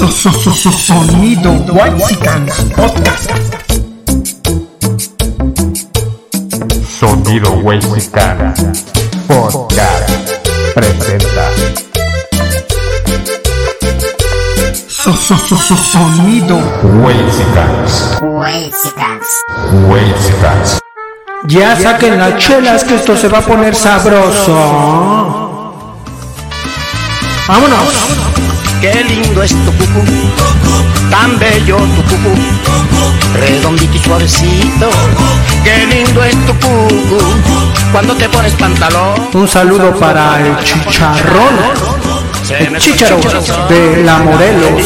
Sonido Whitesicans Podcast. Sonido Whitesicans Podcast presenta Sonido Whitesicans Whitesicans Ya saquen las chelas que esto se va a poner sabroso. Vámonos. Qué lindo es tu cucú, tan bello tu cucú, redondito y suavecito. Qué lindo es tu cucú, cuando te pones pantalón. Un saludo para el chicharrón. El corazón. de la Morelos.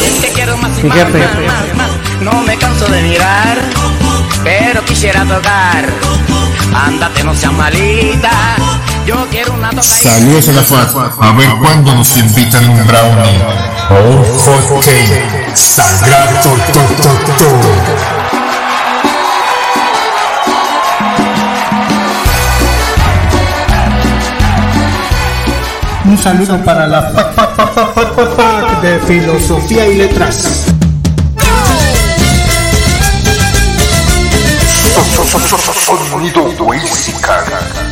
Mi jefe. No me canso de mirar, pero quisiera tocar. Ándate, no seas malita. Yo quiero una. Saludos a la FAT. A ver cuándo nos invitan un brownie. Un hot cake. Sagrado to, to, to. Un saludo para la fac, fac, fac, fac de filosofía y letras. Sonido.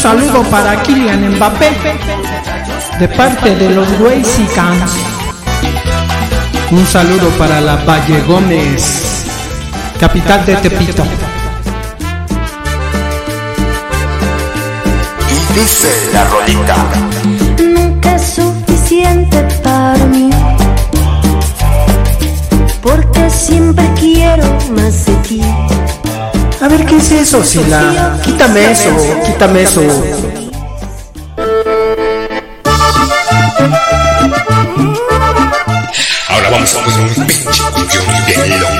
Saludo para Kylian Mbappé de parte de los Whitesicans. Un saludo para la Valle Gómez, capital de Tepito. Y dice la rolita. nunca es suficiente para mí. Porque siempre quiero más de ti. A ver, ¿qué es eso, Sila? Quítame eso, quítame eso. Ahora vamos a poner un pinche bien loco.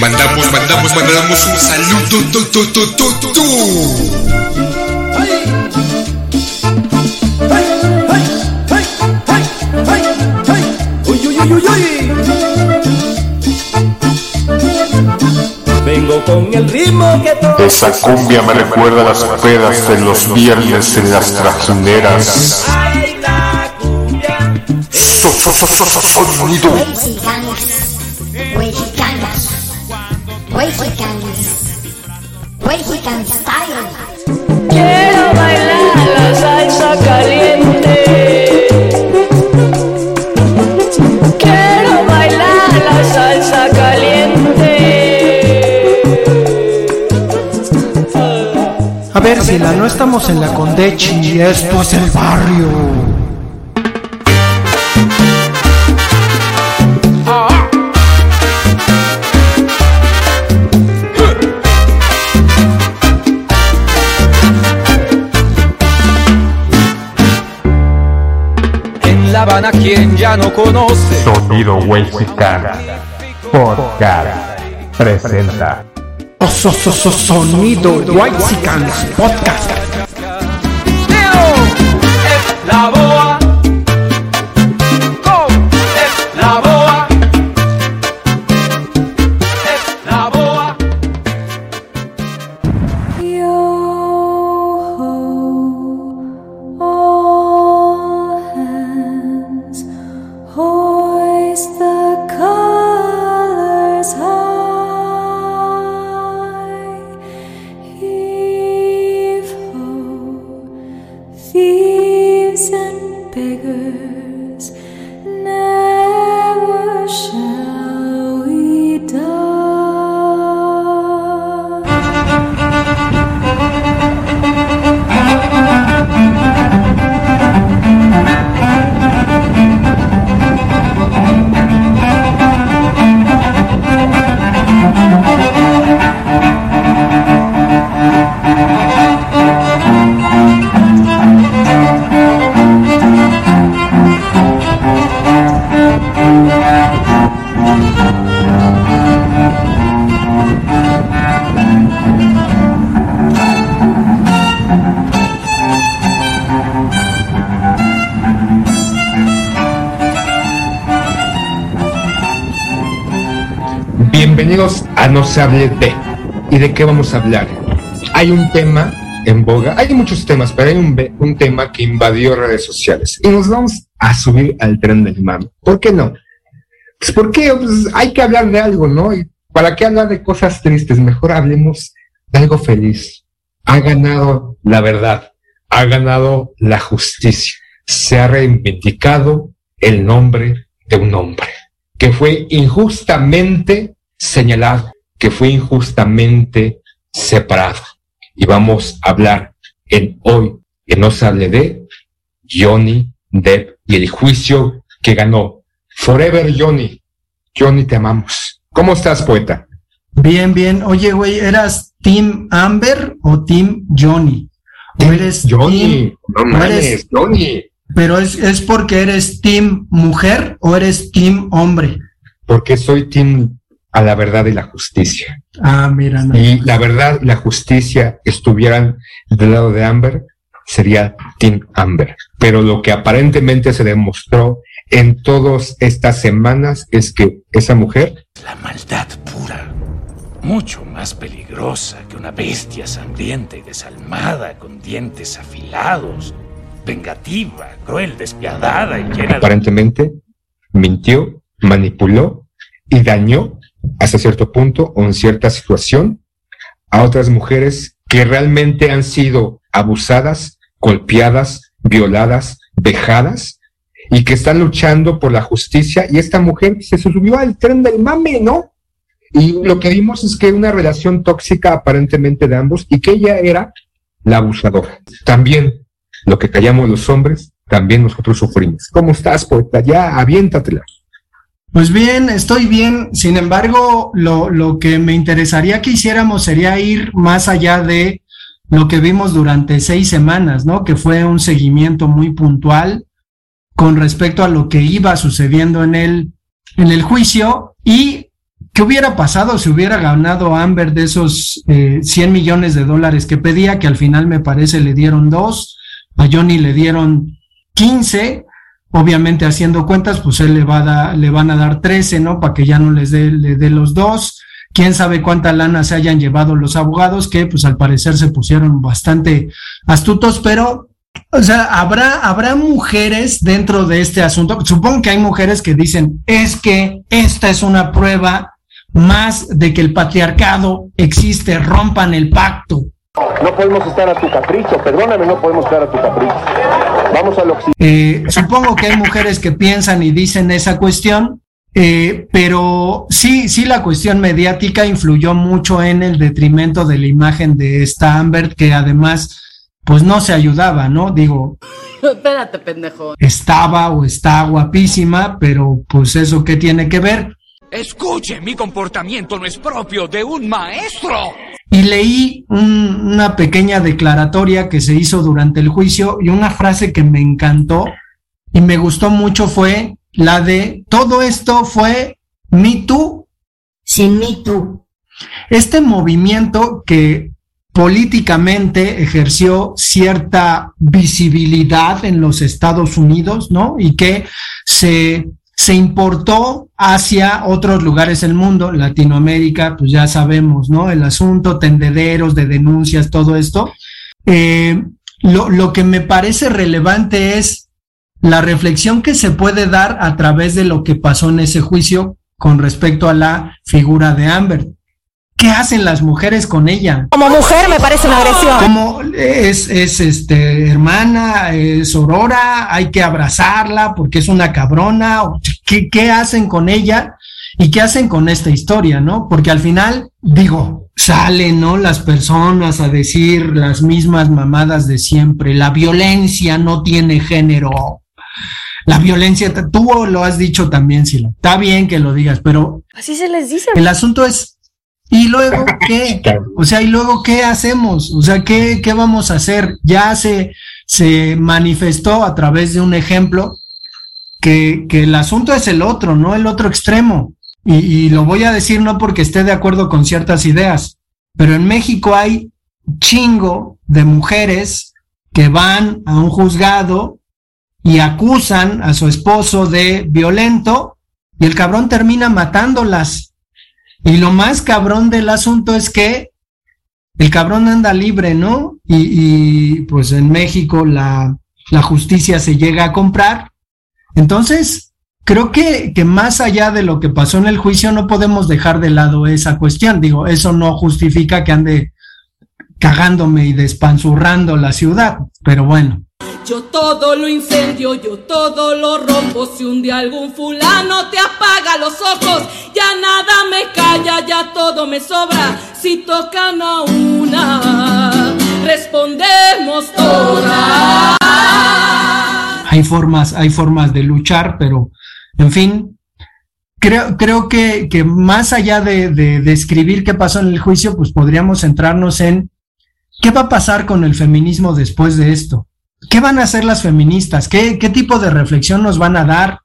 Mandamos, mandamos, mandamos un saludo. Tu, tu, tu, tu, tu. Vengo con el ritmo que toca. Esa cumbia me recuerda a las pedas de los viernes en las trajineras. Ay, la cumbia. So- so- so- so- so- Sonido No estamos en la Condechi, esto es el barrio. En La Habana, quien ya no conoce. Sonido Whitesicans Podcast presenta Oh, so- so- so- Sonido Whitesicans Podcast. La boa. No se hable de. ¿Y de qué vamos a hablar? Hay un tema en boga, hay muchos temas, pero hay un, un tema que invadió redes sociales. Y nos vamos a subir al tren del mame. ¿Por qué no? Pues porque pues, hay que hablar de algo, ¿no? Para qué hablar de cosas tristes, mejor hablemos de algo feliz. Ha ganado la verdad, ha ganado la justicia, se ha reivindicado el nombre de un hombre que fue injustamente señalado, que fue injustamente separado. Y vamos a hablar en hoy, que no se hable de Johnny Depp y el juicio que ganó. Forever Johnny. Johnny, te amamos. ¿Cómo estás, poeta? Bien, bien. Oye, güey, ¿eras Team Amber o Team Johnny? ¿O eres Johnny, team- no o eres- mames, Johnny. pero es, es porque eres Team Mujer o eres Team Hombre? Porque soy team a la verdad y la justicia. Ah, mira, no. y la verdad y la justicia estuvieran del lado de Amber, sería Team Amber. Pero lo que aparentemente se demostró en todas estas semanas es que esa mujer La maldad pura, mucho más peligrosa que una bestia sangrienta y desalmada con dientes afilados, vengativa, cruel, despiadada y llena de... aparentemente mintió, manipuló y dañó hasta cierto punto o en cierta situación a otras mujeres que realmente han sido abusadas, golpeadas, violadas, vejadas y que están luchando por la justicia y esta mujer se subió al tren del mame, ¿no? Y lo que vimos es que una relación tóxica aparentemente de ambos y que ella era la abusadora. También lo que callamos los hombres, también nosotros sufrimos. ¿Cómo estás, poeta? Ya, aviéntatela. Pues bien, estoy bien. Sin embargo, lo, lo que me interesaría que hiciéramos sería ir más allá de lo que vimos durante seis semanas, ¿no? Que fue un seguimiento muy puntual con respecto a lo que iba sucediendo en el, en el juicio y qué hubiera pasado si hubiera ganado Amber de esos eh, 100 millones de dólares que pedía, que al final me parece le dieron dos, a Johnny le dieron 15 obviamente haciendo cuentas, pues él le va a dar, le van a dar 13, ¿no? Para que ya no les dé, le dé los dos. Quién sabe cuánta lana se hayan llevado los abogados, que pues al parecer se pusieron bastante astutos, pero, o sea, habrá, habrá mujeres dentro de este asunto. Supongo que hay mujeres que dicen, es que esta es una prueba más de que el patriarcado existe, rompan el pacto. No podemos estar a tu capricho, perdóname, no podemos estar a tu capricho. Vamos a lo que Eh, supongo que hay mujeres que piensan y dicen esa cuestión, eh, pero sí, sí la cuestión mediática influyó mucho en el detrimento de la imagen de esta Amber, que además, pues no se ayudaba, ¿no? Digo, Espérate, pendejo. estaba o está guapísima, pero pues eso qué tiene que ver. Escuche, mi comportamiento no es propio de un maestro. Y leí un- una pequeña declaratoria que se hizo durante el juicio y una frase que me encantó y me gustó mucho fue la de todo esto fue Me Too. Sin Me Too. Este movimiento que políticamente ejerció cierta visibilidad en los Estados Unidos, ¿no? Y que se, se importó hacia otros lugares del mundo, Latinoamérica, pues ya sabemos, ¿no? El asunto, tendederos de denuncias, todo esto. Eh, lo, lo que me parece relevante es la reflexión que se puede dar a través de lo que pasó en ese juicio con respecto a la figura de Amber. ¿Qué hacen las mujeres con ella? Como mujer me parece una agresión. Como es, es este hermana, es aurora, hay que abrazarla porque es una cabrona. ¿Qué, ¿Qué hacen con ella? ¿Y qué hacen con esta historia, no? Porque al final, digo, salen, ¿no? Las personas a decir las mismas mamadas de siempre. La violencia no tiene género. La violencia, tú lo has dicho también, Sila. Está bien que lo digas, pero Así se les dice. el asunto es, ¿y luego qué? O sea, ¿y luego qué hacemos? O sea, ¿qué, qué vamos a hacer? Ya se, se manifestó a través de un ejemplo que, que el asunto es el otro, no el otro extremo. Y, y lo voy a decir no porque esté de acuerdo con ciertas ideas, pero en México hay chingo de mujeres que van a un juzgado y acusan a su esposo de violento y el cabrón termina matándolas Y lo más cabrón del asunto es que el cabrón anda libre, ¿no? Y, y pues en México la, la justicia se llega a comprar. Entonces, creo que, que más allá de lo que pasó en el juicio, no podemos dejar de lado esa cuestión. Digo, eso no justifica que ande cagándome y despanzurrando la ciudad, pero bueno. Yo todo lo incendio, yo todo lo rompo. Si un día algún fulano te apaga los ojos, ya nada me calla, ya todo me sobra. Si tocan a una, respondemos todas. Hay formas, hay formas de luchar, pero en fin, creo, creo que, que más allá de, de describir qué pasó en el juicio, pues podríamos centrarnos en qué va a pasar con el feminismo después de esto. ¿Qué van a hacer las feministas? ¿Qué, ¿Qué tipo de reflexión nos van a dar?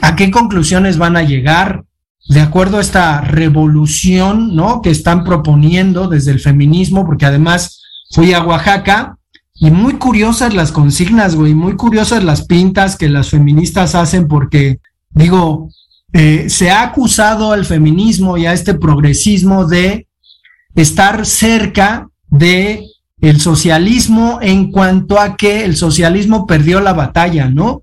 ¿A qué conclusiones van a llegar? De acuerdo a esta revolución, ¿no? Que están proponiendo desde el feminismo, porque además fui a Oaxaca y muy curiosas las consignas, güey, muy curiosas las pintas que las feministas hacen, porque, digo, eh, se ha acusado al feminismo y a este progresismo de estar cerca de el socialismo en cuanto a que el socialismo perdió la batalla, ¿no?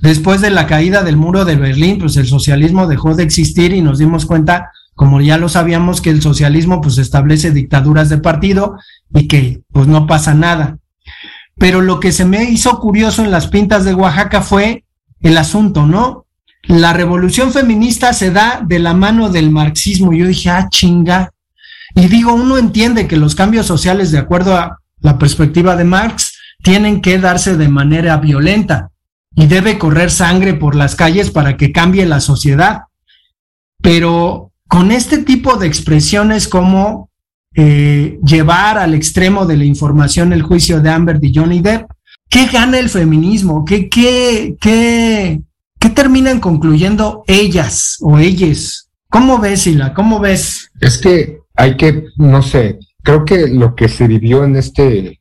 Después de la caída del muro de Berlín, pues el socialismo dejó de existir y nos dimos cuenta, como ya lo sabíamos, que el socialismo pues establece dictaduras de partido y que pues no pasa nada. Pero lo que se me hizo curioso en las pintas de Oaxaca fue el asunto, ¿no? La revolución feminista se da de la mano del marxismo. Yo dije, ah, chinga, y digo, uno entiende que los cambios sociales, de acuerdo a la perspectiva de Marx, tienen que darse de manera violenta y debe correr sangre por las calles para que cambie la sociedad. Pero con este tipo de expresiones como eh, llevar al extremo de la información el juicio de Amber y Johnny Depp, ¿qué gana el feminismo? ¿Qué, qué, qué, qué terminan concluyendo ellas o ellas? ¿Cómo ves, Sila? ¿Cómo ves? Es que hay que, no sé, creo que lo que se vivió en este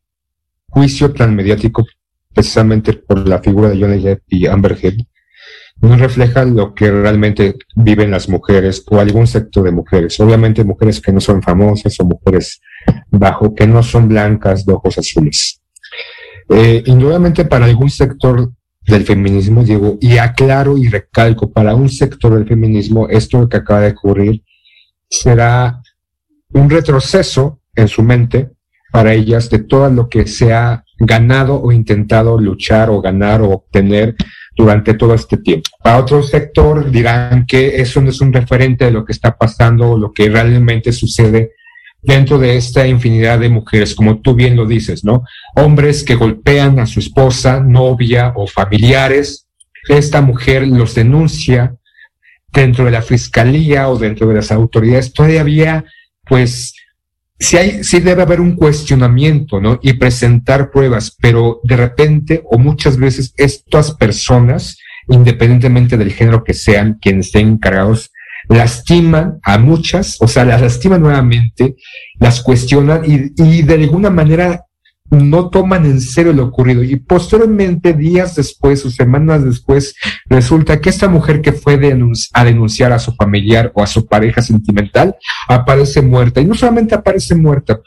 juicio tan mediático, precisamente por la figura de Johnny Depp y Amber Heard, no refleja lo que realmente viven las mujeres o algún sector de mujeres. Obviamente mujeres que no son famosas o mujeres bajo, que no son blancas de ojos azules. Eh, indudablemente para algún sector del feminismo, digo, y aclaro y recalco, para un sector del feminismo, esto que acaba de ocurrir será un retroceso en su mente para ellas de todo lo que se ha ganado o intentado luchar o ganar o obtener durante todo este tiempo. Para otro sector dirán que eso no es un referente de lo que está pasando o lo que realmente sucede dentro de esta infinidad de mujeres, como tú bien lo dices, ¿no? Hombres que golpean a su esposa, novia o familiares. Esta mujer los denuncia dentro de la fiscalía o dentro de las autoridades. Todavía pues sí, hay, sí debe haber un cuestionamiento, ¿no? Y presentar pruebas, pero de repente o muchas veces estas personas, independientemente del género que sean, quienes estén encargados, lastiman a muchas, o sea, las lastiman nuevamente, las cuestionan y, y de alguna manera no toman en serio lo ocurrido. Y posteriormente, días después o semanas después, resulta que esta mujer que fue a denunciar a su familiar o a su pareja sentimental aparece muerta. Y no solamente aparece muerta,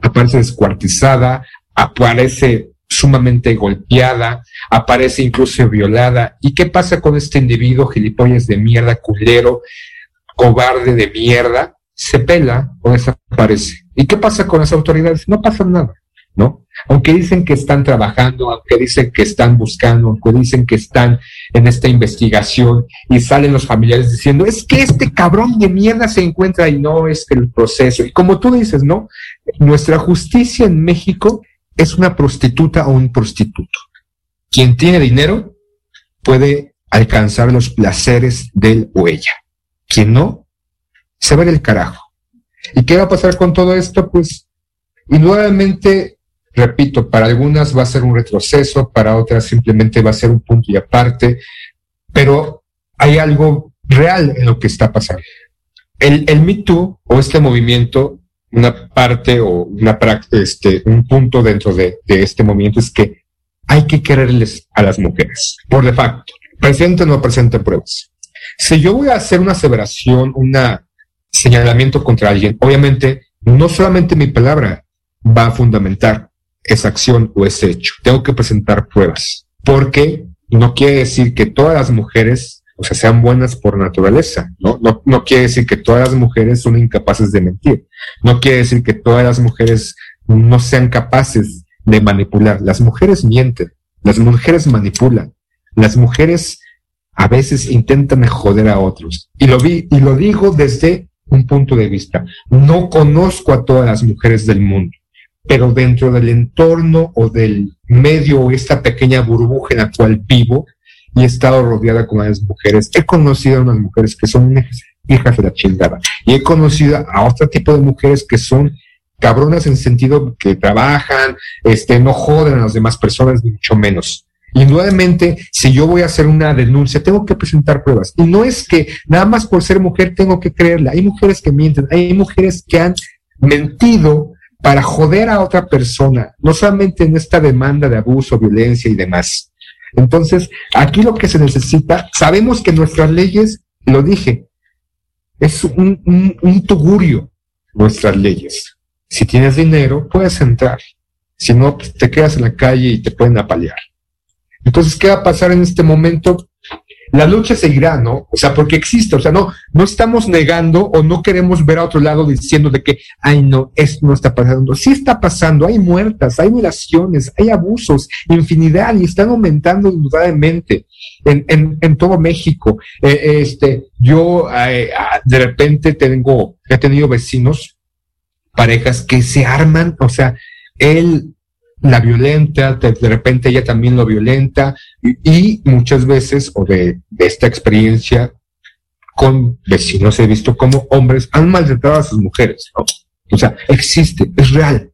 aparece descuartizada, aparece sumamente golpeada, aparece incluso violada. ¿Y qué pasa con este individuo gilipollas de mierda, culero, cobarde de mierda? Se pela o desaparece. ¿Y qué pasa con las autoridades? No pasa nada. ¿No? Aunque dicen que están trabajando, aunque dicen que están buscando, aunque dicen que están en esta investigación y salen los familiares diciendo, es que este cabrón de mierda se encuentra y no es el proceso. Y como tú dices, ¿no? Nuestra justicia en México es una prostituta o un prostituto. Quien tiene dinero puede alcanzar los placeres de él o ella. Quien no, se va del carajo. ¿Y qué va a pasar con todo esto? Pues, y nuevamente repito, para algunas va a ser un retroceso, para otras simplemente va a ser un punto y aparte, pero hay algo real en lo que está pasando. El, el Me Too o este movimiento, una parte o una este, un punto dentro de, de este movimiento es que hay que quererles a las mujeres, por de facto, presente o no presente pruebas. Si yo voy a hacer una aseveración, una señalamiento contra alguien, obviamente no solamente mi palabra va a fundamentar esa acción o ese hecho, tengo que presentar pruebas, porque no quiere decir que todas las mujeres, o sea, sean buenas por naturaleza, ¿no? No, no quiere decir que todas las mujeres son incapaces de mentir, no quiere decir que todas las mujeres no sean capaces de manipular. Las mujeres mienten, las mujeres manipulan, las mujeres a veces intentan joder a otros. Y lo vi, y lo digo desde un punto de vista. No conozco a todas las mujeres del mundo, pero dentro del entorno o del medio o esta pequeña burbuja en la cual vivo y he estado rodeada con las mujeres, he conocido a unas mujeres que son hijas de la chingada y he conocido a otro tipo de mujeres que son cabronas en sentido que trabajan, este, no joden a las demás personas, ni mucho menos. Indudablemente, si yo voy a hacer una denuncia, tengo que presentar pruebas. Y no es que nada más por ser mujer tengo que creerla. Hay mujeres que mienten, hay mujeres que han mentido para joder a otra persona, no solamente en esta demanda de abuso, violencia y demás. Entonces, aquí lo que se necesita, sabemos que nuestras leyes, lo dije, es un, un, un tugurio, nuestras leyes. Si tienes dinero, puedes entrar. Si no, te quedas en la calle y te pueden apalear. Entonces, ¿qué va a pasar en este momento? La lucha seguirá, ¿no? O sea, porque existe, o sea, no, no estamos negando o no queremos ver a otro lado diciendo de que, ay, no, esto no está pasando. Sí está pasando, hay muertas, hay violaciones, hay abusos, infinidad, y están aumentando indudablemente en, en, en todo México. Eh, este, yo eh, de repente tengo, he tenido vecinos, parejas que se arman, o sea, él la violenta, de, repente ella también lo violenta y, muchas veces, o de, de, esta experiencia con vecinos, he visto como hombres han maltratado a sus mujeres, ¿no? O sea, existe, es real.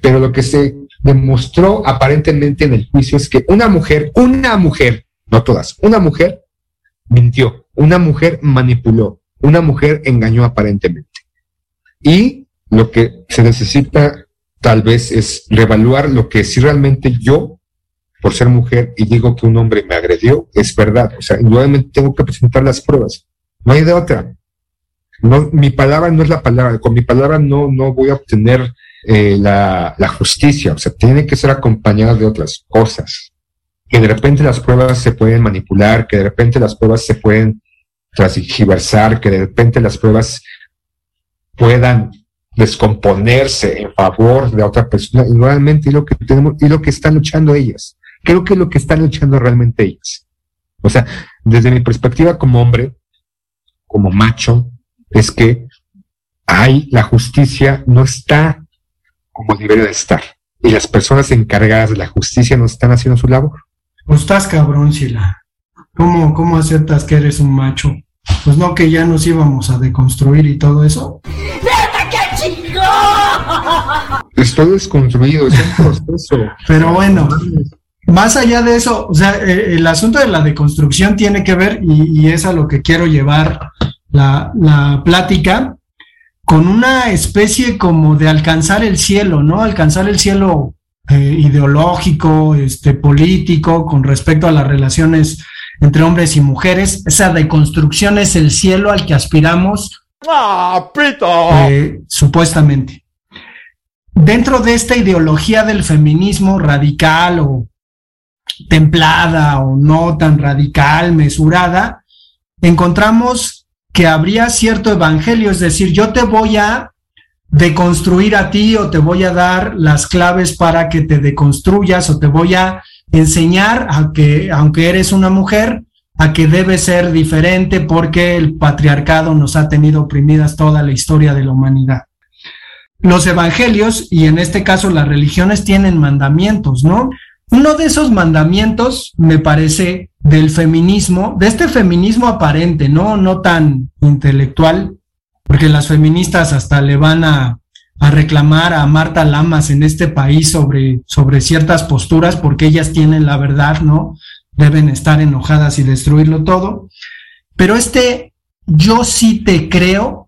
Pero lo que se demostró aparentemente en el juicio es que una mujer, una mujer, no todas, una mujer mintió, una mujer manipuló, una mujer engañó aparentemente. Y lo que se necesita tal vez es reevaluar lo que si realmente yo, por ser mujer, y digo que un hombre me agredió, es verdad. O sea, nuevamente tengo que presentar las pruebas. No hay de otra. No, mi palabra no es la palabra. Con mi palabra no, no voy a obtener eh, la, la justicia. O sea, tiene que ser acompañada de otras cosas. Que de repente las pruebas se pueden manipular, que de repente las pruebas se pueden transgiversar, que de repente las pruebas puedan descomponerse en favor de otra persona y realmente es lo que tenemos y lo que están luchando ellas. Creo que es lo que están luchando realmente ellas. O sea, desde mi perspectiva como hombre, como macho, es que hay la justicia no está como debería de estar y las personas encargadas de la justicia no están haciendo su labor. Pues estás cabrón, Sila. ¿Cómo, ¿Cómo aceptas que eres un macho? Pues no que ya nos íbamos a deconstruir y todo eso. Estoy desconstruido, es un proceso. Pero bueno, más allá de eso, o sea, eh, el asunto de la deconstrucción tiene que ver, y, y es a lo que quiero llevar la, la, plática, con una especie como de alcanzar el cielo, ¿no? Alcanzar el cielo eh, ideológico, este, político, con respecto a las relaciones entre hombres y mujeres. Esa deconstrucción es el cielo al que aspiramos. ¡Ah, pito! Eh, supuestamente. Dentro de esta ideología del feminismo radical o templada o no tan radical, mesurada, encontramos que habría cierto evangelio, es decir, yo te voy a deconstruir a ti o te voy a dar las claves para que te deconstruyas o te voy a enseñar a que, aunque eres una mujer, a que debe ser diferente porque el patriarcado nos ha tenido oprimidas toda la historia de la humanidad. Los evangelios, y en este caso las religiones, tienen mandamientos, ¿no? Uno de esos mandamientos, me parece, del feminismo, de este feminismo aparente, ¿no? No tan intelectual, porque las feministas hasta le van a, a reclamar a Marta Lamas en este país sobre, sobre ciertas posturas, porque ellas tienen la verdad, ¿no? Deben estar enojadas y destruirlo todo. Pero este yo sí te creo,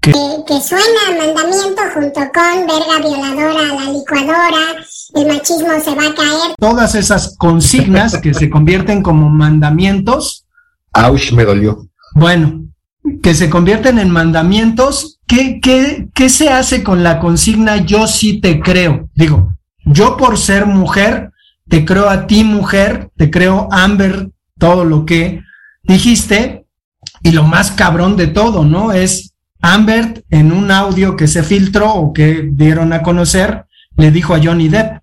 que, que, suena mandamiento junto con verga violadora a la licuadora, el machismo se va a caer. Todas esas consignas que se convierten como mandamientos. Auch me dolió. Bueno, que se convierten en mandamientos, ¿qué, qué, qué se hace con la consigna yo sí te creo? Digo, yo por ser mujer, te creo a ti mujer, te creo Amber, todo lo que dijiste, y lo más cabrón de todo, ¿no? Es Amber en un audio que se filtró o que dieron a conocer, le dijo a Johnny Depp,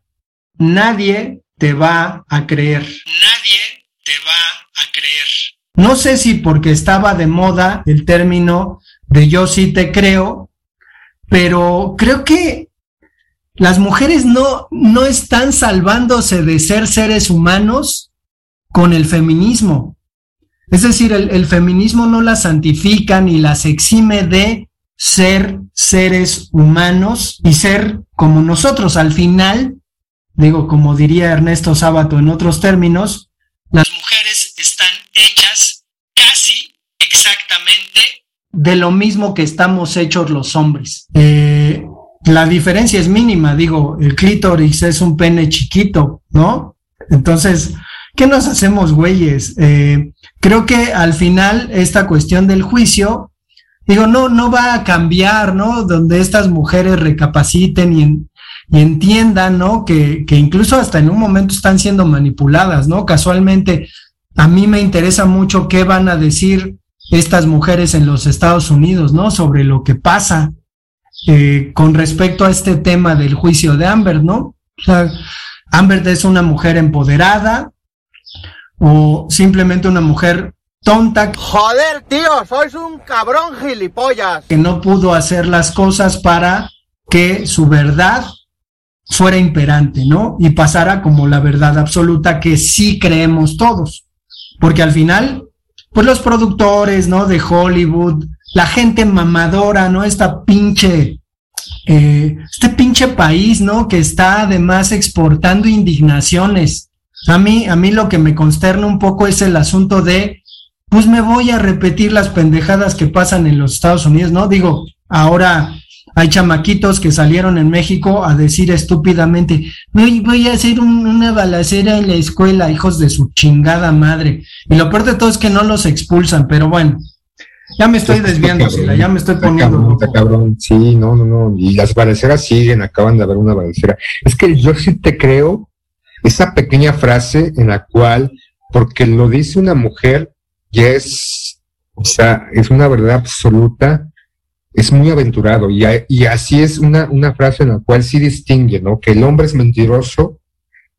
nadie te va a creer. Nadie te va a creer. No sé si porque estaba de moda el término de yo sí te creo, pero creo que las mujeres no, no están salvándose de ser seres humanos con el feminismo. Es decir, el, feminismo no las santifica ni las exime de ser seres humanos y ser como nosotros. Al final, digo, como diría Ernesto Sábato en otros términos, las mujeres están hechas casi exactamente de lo mismo que estamos hechos los hombres. Eh, la diferencia es mínima, digo, el clítoris es un pene chiquito, ¿no? Entonces, ¿qué nos hacemos, güeyes? Eh, creo que al final esta cuestión del juicio, digo, no, no va a cambiar, ¿no? Donde estas mujeres recapaciten y, y entiendan, ¿no? Que, que, incluso hasta en un momento están siendo manipuladas, ¿no? Casualmente, a mí me interesa mucho qué van a decir estas mujeres en los Estados Unidos, ¿no? Sobre lo que pasa eh, con respecto a este tema del juicio de Amber, ¿no? O sea, Amber es una mujer empoderada o simplemente una mujer tonta. Joder, tío, sois un cabrón gilipollas. Que no pudo hacer las cosas para que su verdad fuera imperante, ¿no? Y pasara como la verdad absoluta que sí creemos todos. Porque al final, pues los productores, ¿no? De Hollywood, la gente mamadora, ¿no? Esta pinche, eh, este pinche país, ¿no? Que está además exportando indignaciones. A mí, a mí lo que me consterna un poco es el asunto de, pues me voy a repetir las pendejadas que pasan en los Estados Unidos, ¿no? Digo, ahora hay chamaquitos que salieron en México a decir estúpidamente, voy, voy a hacer un, una balacera en la escuela, hijos de su chingada madre. Y lo peor de todo es que no los expulsan, pero bueno, ya me estoy desviando, Sila, ya me estoy poniendo. Cabrón, cabrón. Sí, no, no, no. Y las balaceras siguen, acaban de haber una balacera. Es que yo sí te creo esa pequeña frase en la cual, porque lo dice una mujer, ya es, o sea, es una verdad absoluta, es muy aventurado. Y, y así es una, una frase en la cual sí distingue, ¿no? Que el hombre es mentiroso,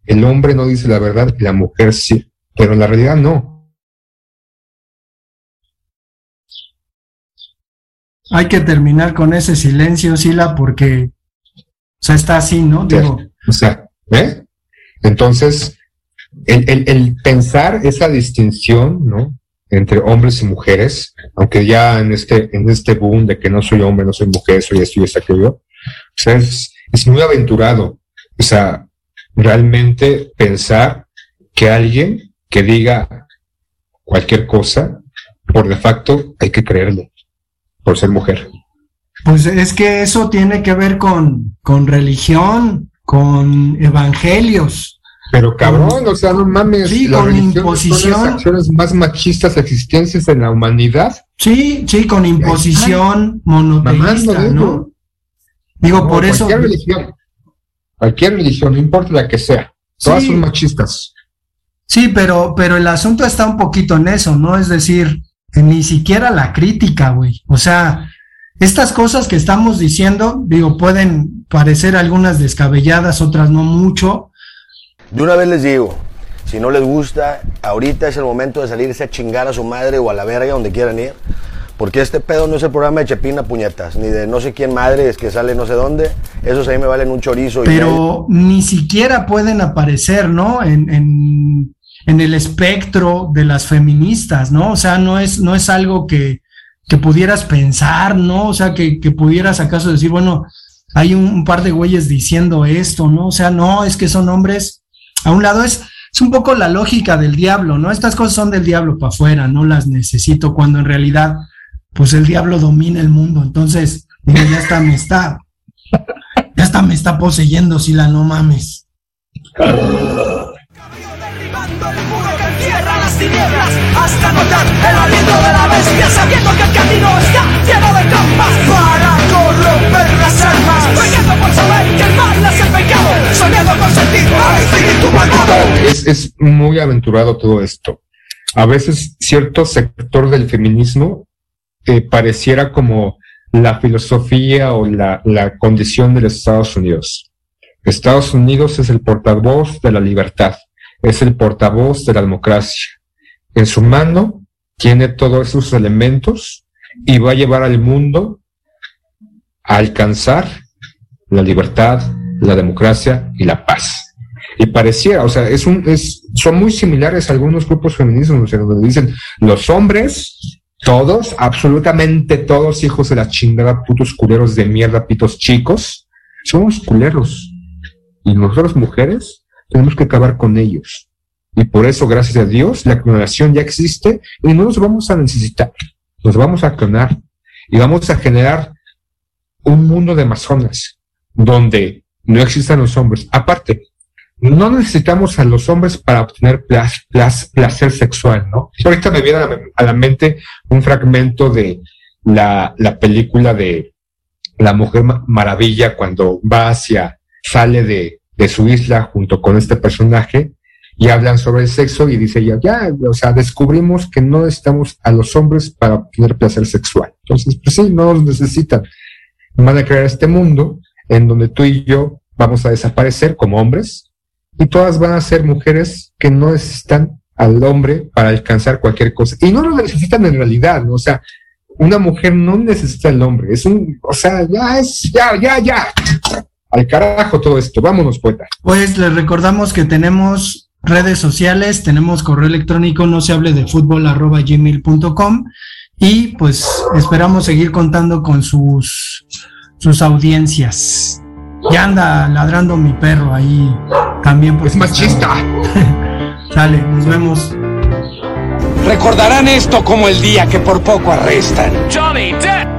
el hombre no dice la verdad y la mujer sí, pero en la realidad no. hay que terminar con ese silencio, Sila, porque, o sea, está así, ¿no? Digo, o sea, ¿eh? Entonces, el, el, el, pensar esa distinción, ¿no? Entre hombres y mujeres, aunque ya en este, en este boom de que no soy hombre, no soy mujer, soy esto y esto aquello, o sea, es, es muy aventurado. O sea, realmente pensar que alguien que diga cualquier cosa, por de facto, hay que creerle por ser mujer. Pues es que eso tiene que ver con, con religión, con evangelios. Pero cabrón, con, o sea, no mames. Sí, con imposición. Son las acciones más machistas existencias en la humanidad. Sí, sí, con imposición monoteísta, ¿no? ¿no? Digo, no, por cualquier eso. Religión, cualquier religión, no importa la que sea, todas sí. son machistas. Sí, pero, pero el asunto está un poquito en eso, ¿no? Es decir, ni siquiera la crítica, güey. O sea, estas cosas que estamos diciendo, digo, pueden parecer algunas descabelladas, otras no mucho. De una vez les digo, si no les gusta, ahorita es el momento de salirse a chingar a su madre o a la verga donde quieran ir. Porque este pedo no es el programa de Chepina Puñetas, ni de no sé quién madre es que sale no sé dónde. Esos ahí me valen un chorizo. Pero y ni siquiera pueden aparecer, ¿no? En, en en el espectro de las feministas, ¿no? O sea, no es, no es algo que, que pudieras pensar, ¿no? O sea, que, que pudieras acaso decir, bueno, hay un, un, par de güeyes diciendo esto, ¿no? O sea, no, es que son hombres. A un lado es, es un poco la lógica del diablo, ¿no? Estas cosas son del diablo para afuera, no las necesito cuando en realidad, pues el diablo domina el mundo. Entonces, digo, ya está, me está, ya está, me está poseyendo, si la no mames es muy aventurado todo esto. A veces cierto sector del feminismo eh, pareciera como la filosofía o la, la condición de los Estados Unidos. Estados Unidos es el portavoz de la libertad, es el portavoz de la democracia, en su mano tiene todos esos elementos y va a llevar al mundo a alcanzar la libertad, la democracia y la paz. Y pareciera, o sea, es un, es, son muy similares a algunos grupos feministas donde dicen los hombres, todos, absolutamente todos, hijos de la chingada, putos culeros de mierda, pitos chicos, somos culeros. Y nosotros mujeres tenemos que acabar con ellos. Y por eso, gracias a Dios, la clonación ya existe y no nos vamos a necesitar. Nos vamos a clonar y vamos a generar un mundo de amazonas donde no existan los hombres. Aparte, no necesitamos a los hombres para obtener placer sexual, ¿no? Ahorita me viene a la, mente un fragmento de la, la, película de La Mujer Maravilla cuando va hacia, sale de, de su isla junto con este personaje y hablan sobre el sexo y dice ella, ya, o sea, descubrimos que no necesitamos a los hombres para obtener placer sexual. Entonces, pues sí, no nos necesitan. Van a crear este mundo en donde tú y yo vamos a desaparecer como hombres y todas van a ser mujeres que no necesitan al hombre para alcanzar cualquier cosa. Y no lo necesitan en realidad, ¿no? o sea, una mujer no necesita al hombre, es un, o sea, ya es, ya, ya, ya. Al carajo todo esto, vámonos, poeta. Pues les recordamos que tenemos redes sociales, tenemos correo electrónico no se hable de fútbol arroba gmail.com y pues esperamos seguir contando con sus, sus audiencias. Ya anda ladrando mi perro ahí también. Es machista. Sale, nos vemos. Recordarán esto como el día que por poco arrestan. Johnny Depp.